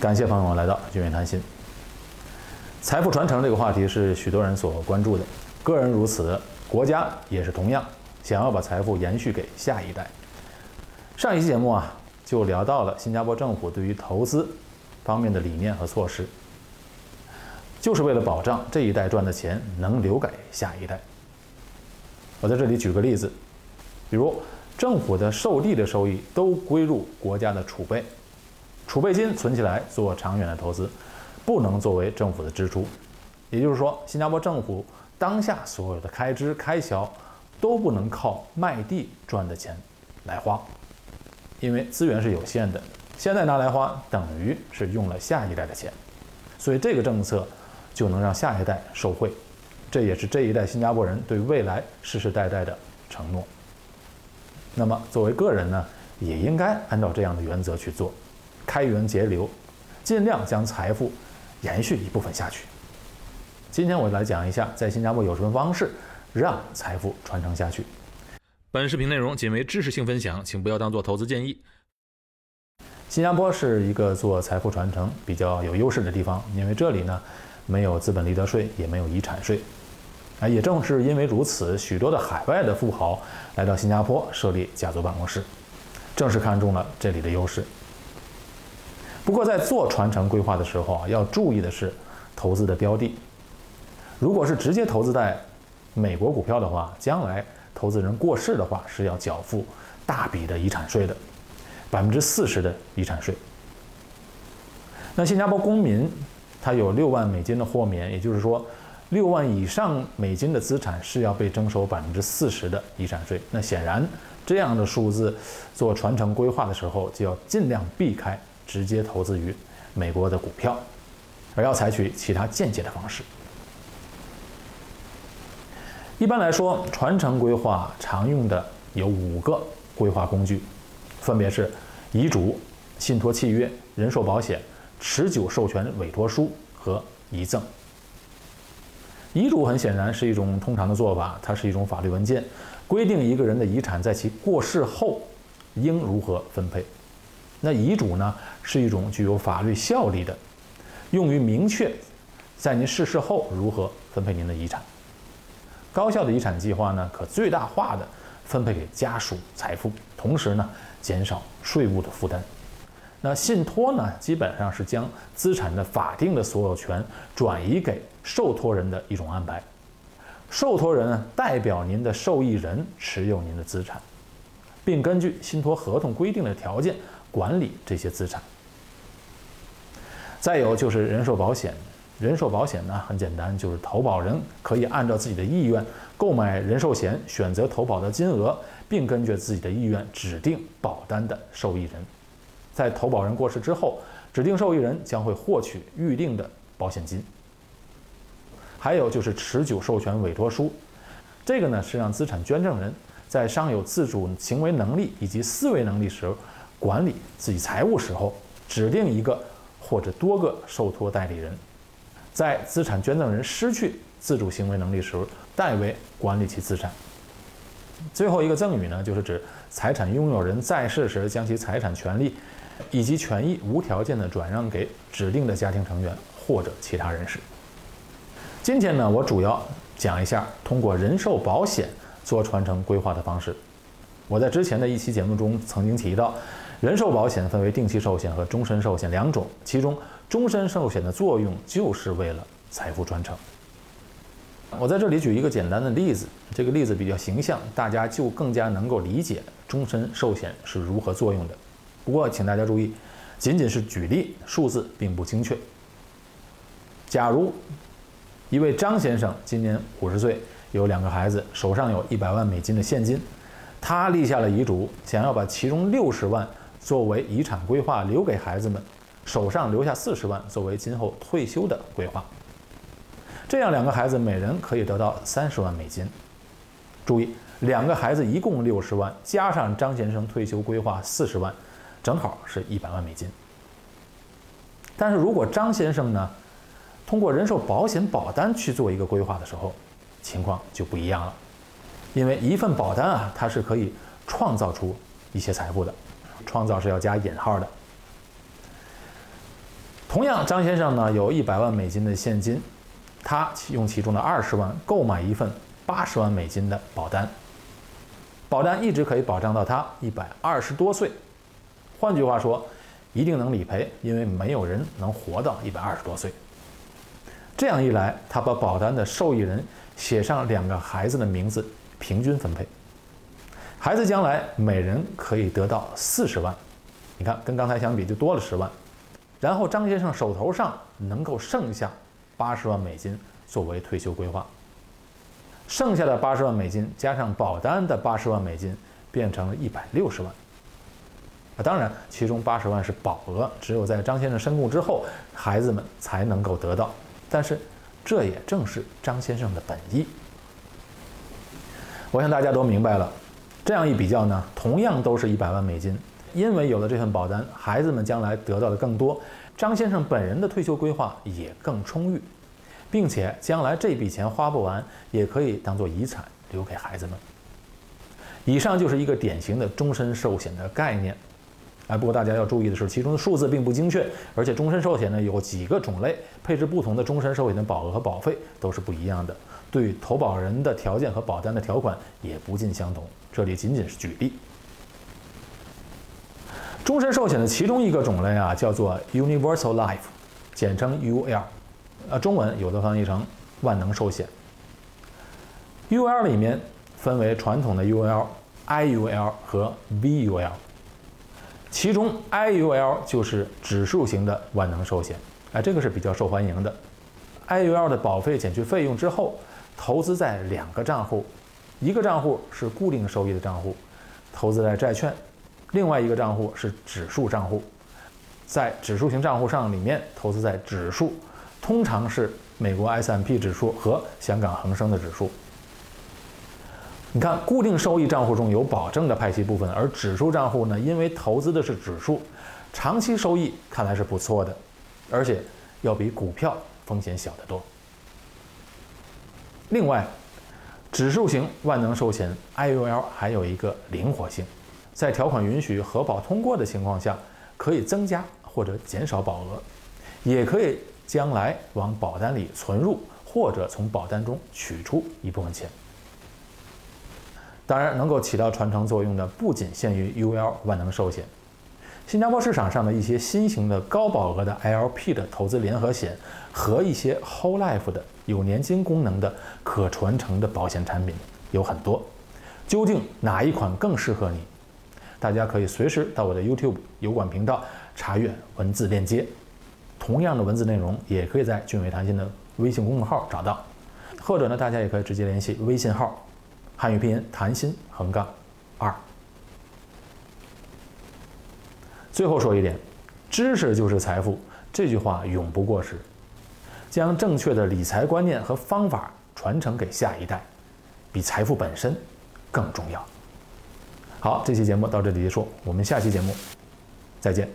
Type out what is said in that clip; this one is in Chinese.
感谢朋友们来到君远谈心。财富传承这个话题是许多人所关注的，个人如此，国家也是同样想要把财富延续给下一代。上一期节目啊，就聊到了新加坡政府对于投资方面的理念和措施，就是为了保障这一代赚的钱能留给下一代。我在这里举个例子，比如政府的售地的收益都归入国家的储备。储备金存起来做长远的投资，不能作为政府的支出。也就是说，新加坡政府当下所有的开支开销都不能靠卖地赚的钱来花，因为资源是有限的。现在拿来花，等于是用了下一代的钱，所以这个政策就能让下一代受惠。这也是这一代新加坡人对未来世世代代的承诺。那么，作为个人呢，也应该按照这样的原则去做。开源节流，尽量将财富延续一部分下去。今天我来讲一下，在新加坡有什么方式让财富传承下去。本视频内容仅为知识性分享，请不要当做投资建议。新加坡是一个做财富传承比较有优势的地方，因为这里呢没有资本利得税，也没有遗产税。啊，也正是因为如此，许多的海外的富豪来到新加坡设立家族办公室，正是看中了这里的优势。不过，在做传承规划的时候啊，要注意的是投资的标的。如果是直接投资在美国股票的话，将来投资人过世的话是要缴付大笔的遗产税的，百分之四十的遗产税。那新加坡公民他有六万美金的豁免，也就是说，六万以上美金的资产是要被征收百分之四十的遗产税。那显然，这样的数字做传承规划的时候就要尽量避开。直接投资于美国的股票，而要采取其他间接的方式。一般来说，传承规划常用的有五个规划工具，分别是遗嘱、信托契约、人寿保险、持久授权委托书和遗赠。遗嘱很显然是一种通常的做法，它是一种法律文件，规定一个人的遗产在其过世后应如何分配。那遗嘱呢，是一种具有法律效力的，用于明确在您逝世后如何分配您的遗产。高效的遗产计划呢，可最大化的分配给家属财富，同时呢，减少税务的负担。那信托呢，基本上是将资产的法定的所有权转移给受托人的一种安排，受托人，代表您的受益人持有您的资产，并根据信托合同规定的条件。管理这些资产。再有就是人寿保险，人寿保险呢很简单，就是投保人可以按照自己的意愿购买人寿险，选择投保的金额，并根据自己的意愿指定保单的受益人。在投保人过世之后，指定受益人将会获取预定的保险金。还有就是持久授权委托书，这个呢是让资产捐赠人在尚有自主行为能力以及思维能力时。管理自己财务时候，指定一个或者多个受托代理人，在资产捐赠人失去自主行为能力时，代为管理其资产。最后一个赠与呢，就是指财产拥有人在世时将其财产权利以及权益无条件的转让给指定的家庭成员或者其他人士。今天呢，我主要讲一下通过人寿保险做传承规划的方式。我在之前的一期节目中曾经提到。人寿保险分为定期寿险和终身寿险两种，其中终身寿险的作用就是为了财富传承。我在这里举一个简单的例子，这个例子比较形象，大家就更加能够理解终身寿险是如何作用的。不过，请大家注意，仅仅是举例，数字并不精确。假如一位张先生今年五十岁，有两个孩子，手上有一百万美金的现金，他立下了遗嘱，想要把其中六十万。作为遗产规划留给孩子们，手上留下四十万作为今后退休的规划。这样两个孩子每人可以得到三十万美金。注意，两个孩子一共六十万，加上张先生退休规划四十万，正好是一百万美金。但是如果张先生呢，通过人寿保险保单去做一个规划的时候，情况就不一样了，因为一份保单啊，它是可以创造出一些财富的。创造是要加引号的。同样，张先生呢有一百万美金的现金，他用其中的二十万购买一份八十万美金的保单，保单一直可以保障到他一百二十多岁。换句话说，一定能理赔，因为没有人能活到一百二十多岁。这样一来，他把保单的受益人写上两个孩子的名字，平均分配，孩子将来每人可以得到四十万。你看，跟刚才相比就多了十万。然后张先生手头上能够剩下八十万美金作为退休规划，剩下的八十万美金加上保单的八十万美金，变成了一百六十万。啊，当然，其中八十万是保额，只有在张先生身故之后，孩子们才能够得到。但是，这也正是张先生的本意。我想大家都明白了，这样一比较呢，同样都是一百万美金。因为有了这份保单，孩子们将来得到的更多，张先生本人的退休规划也更充裕，并且将来这笔钱花不完，也可以当做遗产留给孩子们。以上就是一个典型的终身寿险的概念，哎，不过大家要注意的是，其中的数字并不精确，而且终身寿险呢有几个种类，配置不同的终身寿险的保额和保费都是不一样的，对投保人的条件和保单的条款也不尽相同。这里仅仅是举例。终身寿险的其中一个种类啊，叫做 Universal Life，简称 UL，呃，中文有的翻译成万能寿险。UL 里面分为传统的 UL、IUL 和 VUL，其中 IUL 就是指数型的万能寿险，哎，这个是比较受欢迎的。IUL 的保费减去费用之后，投资在两个账户，一个账户是固定收益的账户，投资在债券。另外一个账户是指数账户，在指数型账户上里面投资在指数，通常是美国 S&P 指数和香港恒生的指数。你看，固定收益账户中有保证的派息部分，而指数账户呢，因为投资的是指数，长期收益看来是不错的，而且要比股票风险小得多。另外，指数型万能寿险 IUL 还有一个灵活性。在条款允许、核保通过的情况下，可以增加或者减少保额，也可以将来往保单里存入，或者从保单中取出一部分钱。当然，能够起到传承作用的不仅限于 UL 万能寿险，新加坡市场上的一些新型的高保额的 LP 的投资联合险和一些 Whole Life 的有年金功能的可传承的保险产品有很多。究竟哪一款更适合你？大家可以随时到我的 YouTube 油管频道查阅文字链接，同样的文字内容也可以在俊伟谈心的微信公众号找到，或者呢，大家也可以直接联系微信号，汉语拼音谈心横杠二。最后说一点，知识就是财富，这句话永不过时，将正确的理财观念和方法传承给下一代，比财富本身更重要。好，这期节目到这里结束，我们下期节目再见。